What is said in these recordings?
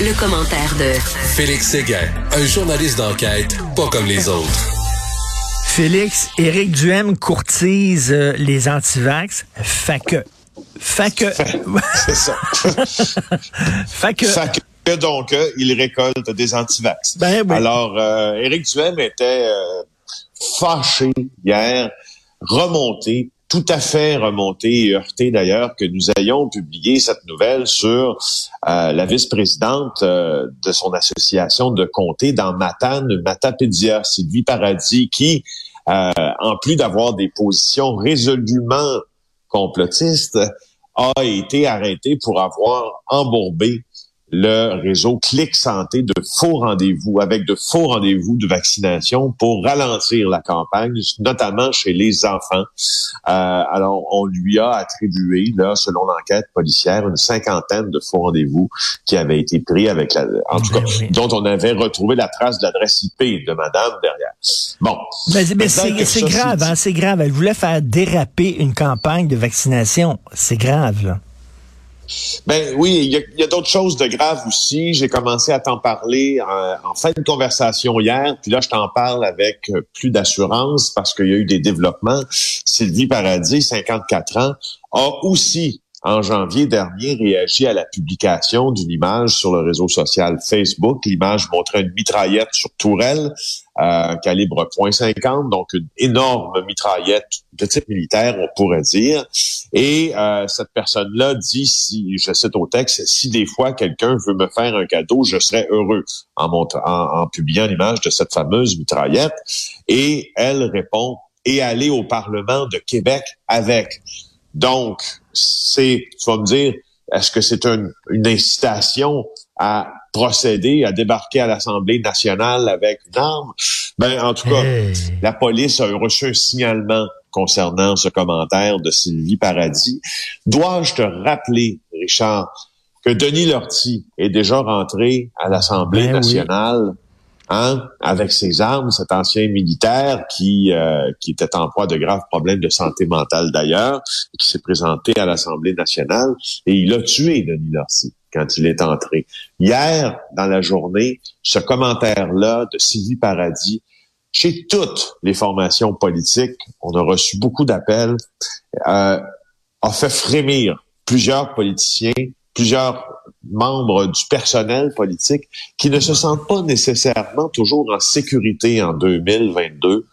Le, commentaire de Félix Séguin, un journaliste d'enquête pas comme les autres. Félix, Éric Duhem courtise euh, les antivax. Fait que. Fait que. C'est ça. fait que. Fait que donc, euh, il récolte des antivax. Ben oui. Alors, euh, Éric Duhem était euh, fâché hier, remonté, tout à fait remonté et heurté d'ailleurs que nous ayons publié cette nouvelle sur euh, la vice-présidente euh, de son association de comté dans Matane, Matapédia, Sylvie Paradis, qui, euh, en plus d'avoir des positions résolument complotistes, a été arrêtée pour avoir embourbé le réseau Clic Santé de faux rendez-vous, avec de faux rendez-vous de vaccination pour ralentir la campagne, notamment chez les enfants. Euh, alors, on lui a attribué, là, selon l'enquête policière, une cinquantaine de faux rendez-vous qui avaient été pris avec la, en tout Ben cas, oui. dont on avait retrouvé la trace de l'adresse IP de madame derrière. Bon. Mais, mais c'est grave, c'est hein, c'est grave. Elle voulait faire déraper une campagne de vaccination. C'est grave, là. Ben oui, il y a, d'autres choses de graves aussi. J'ai commencé à t'en parler en, en fin de conversation hier, puis là je t'en parle avec euh, plus d'assurance parce qu'il y a eu des développements. Sylvie Paradis, 54 ans, a aussi en janvier dernier réagi à la publication d'une image sur le réseau social Facebook. L'image montrait une mitraillette sur Tourelle, euh, calibre .50, donc une énorme mitraillette de type militaire, on pourrait dire. Et euh, cette personne-là dit, si je cite au texte, si des fois quelqu'un veut me faire un cadeau, je serais heureux en, en publiant l'image de cette fameuse mitraillette. Et elle répond, et aller au Parlement de Québec avec. Donc, c'est, tu vas me dire, est-ce que c'est une, une incitation à procéder, à débarquer à l'Assemblée nationale avec une arme? Ben, en tout cas, Hey. la police a reçu un signalement concernant ce commentaire de Sylvie Paradis. Dois-je te rappeler, Richard, que Denis Lortie est déjà rentré à l'Assemblée Ben oui. nationale hein, avec ses armes, cet ancien militaire qui, euh, qui était en proie de graves problèmes de santé mentale d'ailleurs, qui s'est présenté à l'Assemblée nationale et il a tué Denis Lortie quand il est entré. Hier, dans la journée, ce commentaire-là de Sylvie Paradis, chez toutes les formations politiques, on a reçu beaucoup d'appels, euh, a fait frémir plusieurs politiciens, plusieurs membres du personnel politique qui ne se sentent pas nécessairement toujours en sécurité en 2022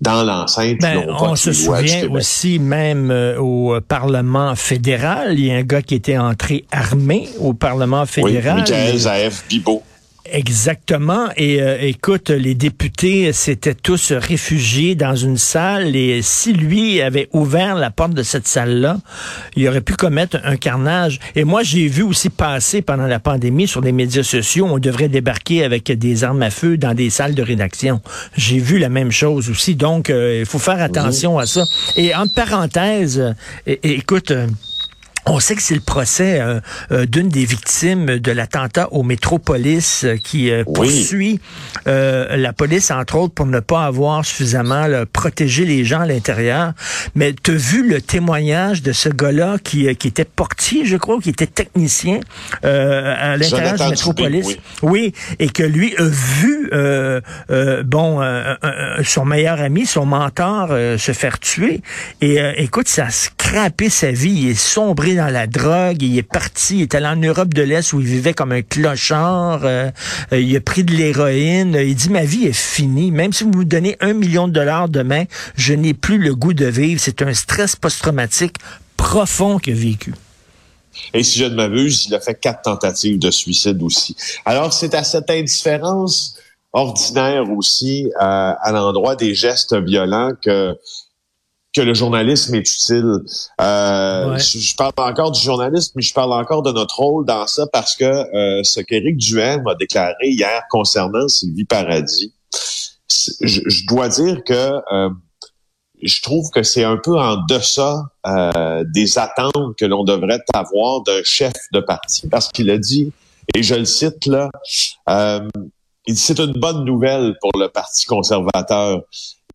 dans l'enceinte. Ben, on se souvient aussi même euh, au Parlement fédéral, il y a un gars qui était entré armé au Parlement Oui, fédéral. Michael Zaev Bibo. Exactement. Et euh, écoute, les députés s'étaient tous réfugiés dans une salle et si lui avait ouvert la porte de cette salle-là, il aurait pu commettre un carnage. Et moi, j'ai vu aussi passer pendant la pandémie sur les médias sociaux, on devrait débarquer avec des armes à feu dans des salles de rédaction. J'ai vu la même chose aussi. Donc, euh, il faut faire attention à ça. Et en parenthèse, euh, écoute... on sait que c'est le procès euh, euh, d'une des victimes de l'attentat au Métropolis euh, qui euh, Oui. poursuit euh, la police, entre autres, pour ne pas avoir suffisamment là, protégé les gens à l'intérieur. Mais tu as vu le témoignage de ce gars-là qui, euh, qui était portier, je crois, qui était technicien euh, à l'intérieur du Métropolis? Dubé, Oui, et que lui a vu, euh, euh, bon, son meilleur ami, son mentor, euh, se faire tuer. Et euh, écoute, ça scrappé sa vie. Il est sombré dans la drogue. Il est parti. Il est allé en Europe de l'Est où il vivait comme un clochard. euh, euh, il a pris de l'héroïne. Il dit, ma vie est finie. Même si vous me donnez un million de dollars demain, je n'ai plus le goût de vivre. C'est un stress post-traumatique profond qu'il a vécu. Et si je ne m'abuse, il a fait quatre tentatives de suicide aussi. Alors, c'est à cette indifférence ordinaire aussi euh, à l'endroit des gestes violents que que le journalisme est utile. Euh, Ouais. je, je parle encore du journalisme, mais je parle encore de notre rôle dans ça parce que euh, ce qu'Éric Duhem a déclaré hier concernant Sylvie Paradis, je, je dois dire que euh, je trouve que c'est un peu en deçà euh, des attentes que l'on devrait avoir d'un chef de parti parce qu'il a dit, et je le cite là, euh, il dit c'est une bonne nouvelle pour le Parti conservateur.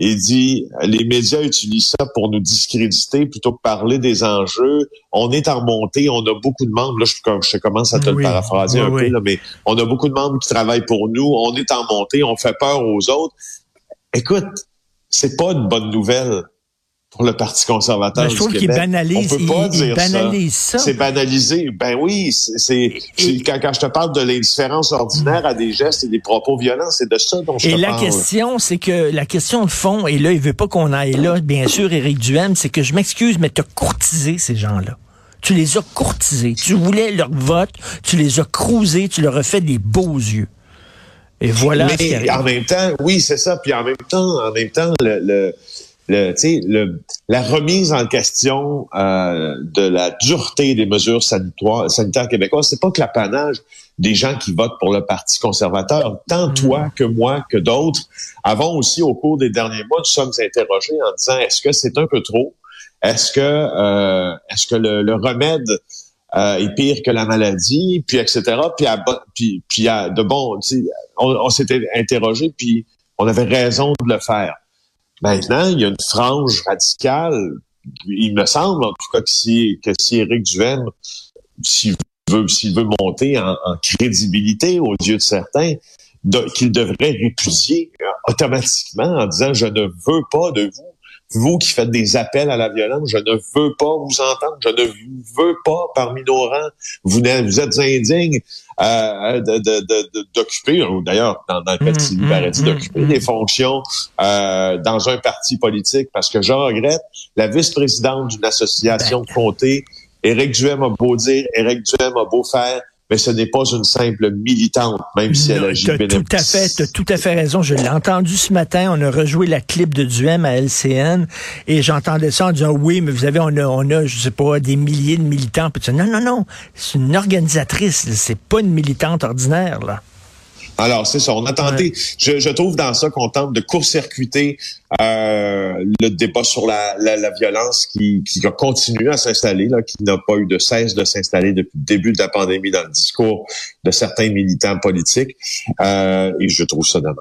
Il dit, les médias utilisent ça pour nous discréditer plutôt que parler des enjeux. On est en montée, on a beaucoup de membres. Là, je, commence à te le paraphraser un peu, mais on a beaucoup de membres qui travaillent pour nous. On est en montée, on fait peur aux autres. Écoute, c'est pas une bonne nouvelle pour le Parti conservateur ben, je trouve qu'il banalise, On peut pas dire banalise ça. C'est banalisé. Ben oui, c'est quand, quand, je te parle de l'indifférence ordinaire à des gestes et des propos violents, c'est de ça dont je et te parle. Et la question, c'est que la question de fond, et là, il veut pas qu'on aille là, bien sûr, Éric Duhem, c'est que je m'excuse, mais tu as courtisé ces gens-là. Tu les as courtisés. Tu voulais leur vote, tu les as crousés, tu leur as fait des beaux yeux. Et voilà. Mais en même temps, oui, c'est ça. Puis en même temps, en même temps, le le, le, la remise en question euh, de la dureté des mesures sanitaires, sanitaires québécoises, c'est pas que l'apanage des gens qui votent pour le Parti conservateur. Tant mm. toi que moi que d'autres avons aussi, au cours des derniers mois, nous sommes interrogés en disant est-ce que c'est un peu trop? Est-ce que euh, est-ce que le, remède euh, est pire que la maladie? Puis etc. Puis, à, puis, puis à, de bon, on, on s'était interrogé, puis on avait raison de le faire. Maintenant, il y a une frange radicale. Il me semble, en tout cas, que si, que si Éric Duhaime, s'il veut, s'il veut monter en, crédibilité aux yeux de certains, qu'il devrait répudier euh, automatiquement en disant je ne veux pas de vous vous qui faites des appels à la violence, je ne veux pas vous entendre, je ne veux pas parmi nos rangs. Vous, vous êtes indignes euh, d'occuper, d'ailleurs, dans, dans, le cas de Sylvie mmh, mmh, d'occuper mmh, des fonctions euh, dans un parti politique, parce que je regrette, la vice-présidente d'une association de comté, Éric Duhem a beau dire, Éric Duhem a beau faire, mais ce n'est pas une simple militante, même si elle agit Tout à fait, tu as tout à fait raison. Je l'ai entendu ce matin. On a rejoué la clip de Duhem à LCN et j'entendais ça en disant oui, mais vous savez, on a, on a, je sais pas, des milliers de militants. non, non, non, c'est une organisatrice. C'est pas une militante ordinaire là. Alors, c'est ça. On a tenté, je, je, trouve dans ça qu'on tente de court-circuiter euh, le débat sur la, la, la violence qui, qui, a continué à s'installer, là, qui n'a pas eu de cesse de s'installer depuis le début de la pandémie dans le discours de certains militants politiques. Euh, et je trouve ça dommage.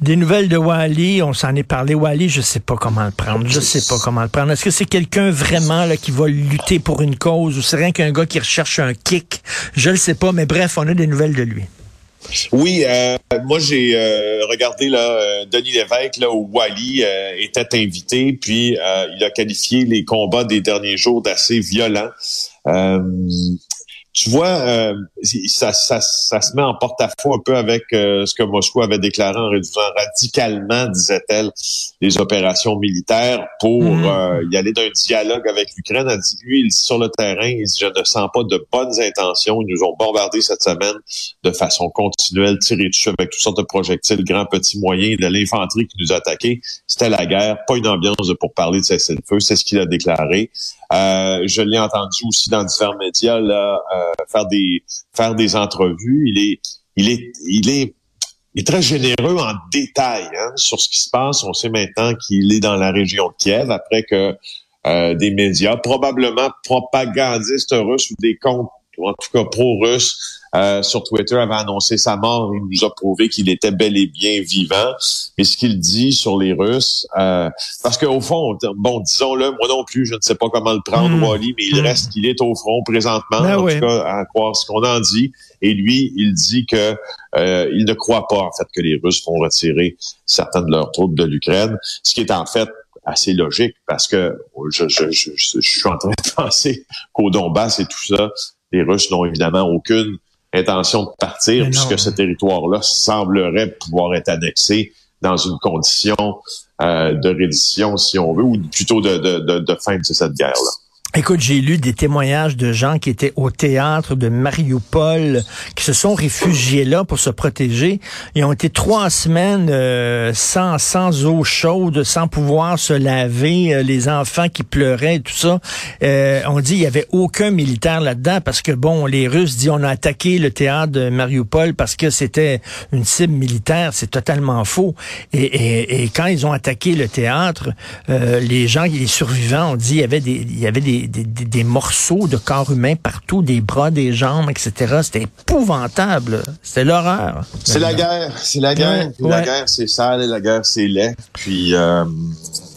Des nouvelles de Wally, on s'en est parlé. Wally, je sais pas comment le prendre. Je sais pas comment le prendre. Est-ce que c'est quelqu'un vraiment là, qui va lutter pour une cause ou c'est rien qu'un gars qui recherche un kick? Je le sais pas, mais bref, on a des nouvelles de lui. Oui, euh, moi j'ai euh, regardé là euh, Denis Lévesque là où Wally était invité, puis il a qualifié les combats des derniers jours d'assez violents tu vois, euh, ça, ça, ça, se met en porte-à-faux un peu avec euh, ce que Moscou avait déclaré en réduisant radicalement, disait-elle, les opérations militaires pour mhm. euh, y aller d'un dialogue avec l'Ukraine. Elle dit, lui, sur le terrain, il dit, je ne sens pas de bonnes intentions. Ils nous ont bombardé cette semaine de façon continuelle, tiré dessus avec toutes sortes de projectiles, grands, petits, moyens, de l'infanterie qui nous a attaqués. C'était la guerre, pas une ambiance pour parler de cessez-le-feu. C'est ce qu'il a déclaré. je l'ai entendu aussi dans divers médias là, faire des faire entrevues. Il est très généreux en détail hein, sur ce qui se passe. On sait maintenant qu'il est dans la région de Kiev après que euh, des médias, probablement propagandistes russes ou des comptes, en tout cas pro-russes, euh, sur Twitter avait annoncé sa mort. Il nous a prouvé qu'il était bel et bien vivant. Mais ce qu'il dit sur les Russes, euh, parce qu'au fond, bon, disons-le, moi non plus, je ne sais pas comment le prendre, hmm. Wally, mais il hmm. reste qu'il est au front présentement, ben en tout cas, à croire ce qu'on en dit. Et lui, il dit que euh, il ne croit pas en fait que les Russes vont retirer certaines de leurs troupes de l'Ukraine, ce qui est en fait assez logique parce que je, je, je, je suis en train de penser qu'au Donbass et tout ça, les Russes n'ont évidemment aucune intention de partir, puisque ce territoire-là semblerait pouvoir être annexé dans une condition euh, de reddition, si on veut, ou plutôt de, de, de fin de cette guerre-là. Écoute, j'ai lu des témoignages de gens qui étaient au théâtre de Mariupol, qui se sont réfugiés là pour se protéger. Ils ont été trois semaines euh, sans, sans eau chaude, sans pouvoir se laver, euh, les enfants qui pleuraient et tout ça. Euh, on dit il y avait aucun militaire là-dedans parce que bon, les Russes disent on a attaqué le théâtre de Mariupol parce que c'était une cible militaire. C'est totalement faux. Et, et, et, quand ils ont attaqué le théâtre, les gens, les survivants, ont dit il y avait des, il y avait des des, morceaux de corps humain partout, des bras, des jambes, etc. C'était épouvantable. C'était l'horreur. C'est la guerre. C'est la guerre. La guerre, c'est sale et la guerre, c'est laid. Puis, euh,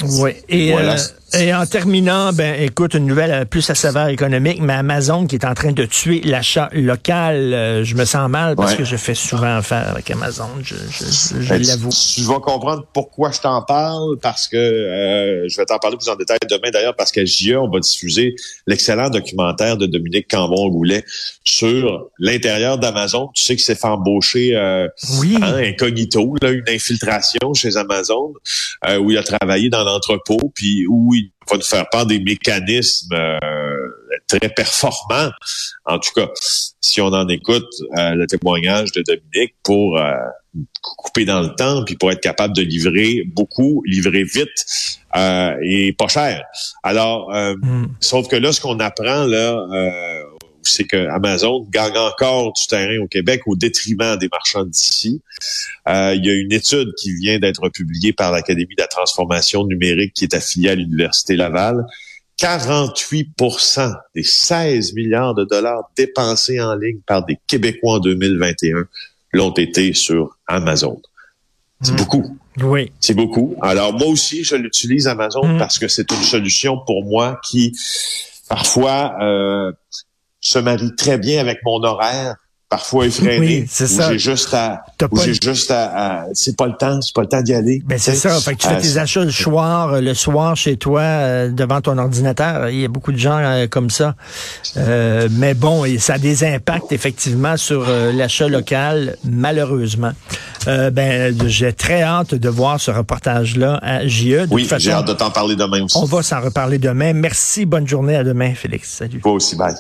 oui. Et, voilà. Euh, et en terminant, ben écoute, une nouvelle euh, plus à saveur économique, mais Amazon qui est en train de tuer l'achat local, euh, je me sens mal parce que je fais souvent affaire avec Amazon, je, je, je ben, l'avoue. Tu, vas comprendre pourquoi je t'en parle, parce que euh, je vais t'en parler plus en détail demain d'ailleurs, parce qu'à JE, on va diffuser l'excellent documentaire de Dominique Cambon-Goulet sur l'intérieur d'Amazon. Tu sais que c'est fait embaucher oui. Hein, incognito, là, une infiltration chez Amazon, où il a travaillé dans l'entrepôt, puis où il va nous faire part des mécanismes euh, très performants. En tout cas, si on en écoute euh, le témoignage de Dominique pour euh, couper dans le temps, puis pour être capable de livrer beaucoup, livrer vite et pas cher. Alors, hmm. sauf que là, ce qu'on apprend là c'est que Amazon gagne encore du terrain au Québec au détriment des marchands d'ici. Euh, il y a une étude qui vient d'être publiée par l'Académie de la transformation numérique qui est affiliée à l'Université Laval. 48% des 16 milliards de dollars dépensés en ligne par des Québécois en 2021 l'ont été sur Amazon. C'est hmm. beaucoup. Oui. C'est beaucoup. Alors moi aussi, je l'utilise Amazon hmm. parce que c'est une solution pour moi qui parfois euh, se marie très bien avec mon horaire parfois effréné. Oui, c'est ça. J'ai juste à, j'ai juste à, c'est pas le temps, c'est pas le temps d'y aller. Ben c'est ça. Fait que tu fais euh, tes achats le soir, le soir chez toi euh, devant ton ordinateur. Il y a beaucoup de gens euh, comme ça. mais bon, ça a des impacts effectivement sur l'achat local, malheureusement. ben, j'ai très hâte de voir ce reportage-là à JE. oui, j'ai hâte de t'en parler demain aussi. On va s'en reparler demain. Merci, bonne journée, à demain, Félix. Salut. Toi aussi, bye.